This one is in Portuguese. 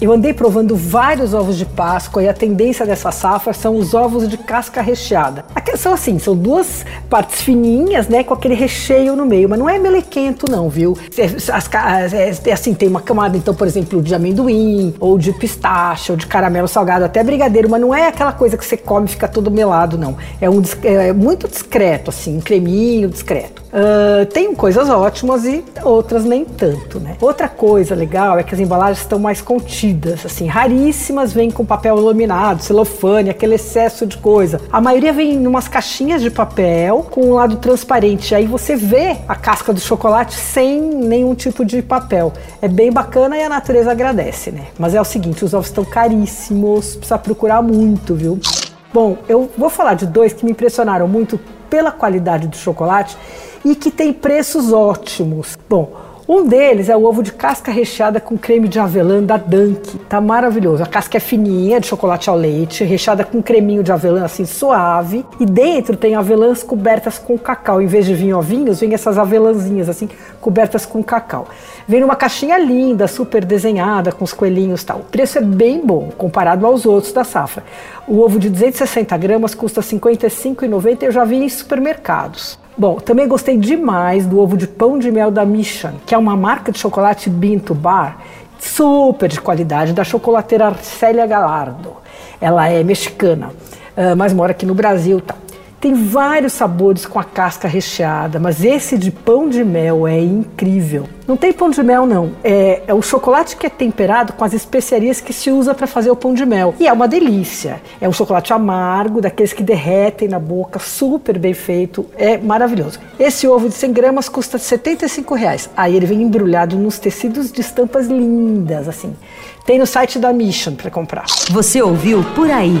Eu andei provando vários ovos de Páscoa e a tendência dessa safra são os ovos de casca recheada. Aqui são assim, são duas partes fininhas, né, com aquele recheio no meio, mas não é melequento não, viu? As, é, assim, tem uma camada, então, por exemplo, de amendoim, ou de pistache, ou de caramelo salgado, até brigadeiro, mas não é aquela coisa que você come e fica todo melado, não. É, um, é muito discreto, assim, um creminho discreto. Uh, tem coisas ótimas e outras nem tanto, né? Outra coisa legal é que as embalagens estão mais contidas, assim, raríssimas vêm com papel laminado, celofane, aquele excesso de coisa. A maioria vem em umas caixinhas de papel com um lado transparente, aí você vê a casca do chocolate sem nenhum tipo de papel. É bem bacana e a natureza agradece, né? Mas é o seguinte, os ovos estão caríssimos, precisa procurar muito, viu? Bom, eu vou falar de dois que me impressionaram muito pela qualidade do chocolate e que tem preços ótimos. Bom, um deles é o ovo de casca recheada com creme de avelã da Dunk. Tá maravilhoso. A casca é fininha, de chocolate ao leite, recheada com creminho de avelã assim suave. E dentro tem avelãs cobertas com cacau. Em vez de vir ovinhos, vem essas avelãzinhas assim, cobertas com cacau. Vem numa caixinha linda, super desenhada, com os coelhinhos e tal. O preço é bem bom, comparado aos outros da safra. O ovo de 260 gramas custa R$ 55,90 e eu já vi em supermercados. Bom, também gostei demais do ovo de pão de mel da Mission, que é uma marca de chocolate Binto Bar, super de qualidade, da chocolateira Célia Galardo. Ela é mexicana, ah, mas mora aqui no Brasil. Tá. Tem vários sabores com a casca recheada, mas esse de pão de mel é incrível. Não tem pão de mel, não. É, é o chocolate que é temperado com as especiarias que se usa para fazer o pão de mel. E é uma delícia. É um chocolate amargo, daqueles que derretem na boca, super bem feito. É maravilhoso. Esse ovo de 100 gramas custa 75 reais. Aí ele vem embrulhado nos tecidos de estampas lindas, assim. Tem no site da Mission para comprar. Você ouviu Por Aí.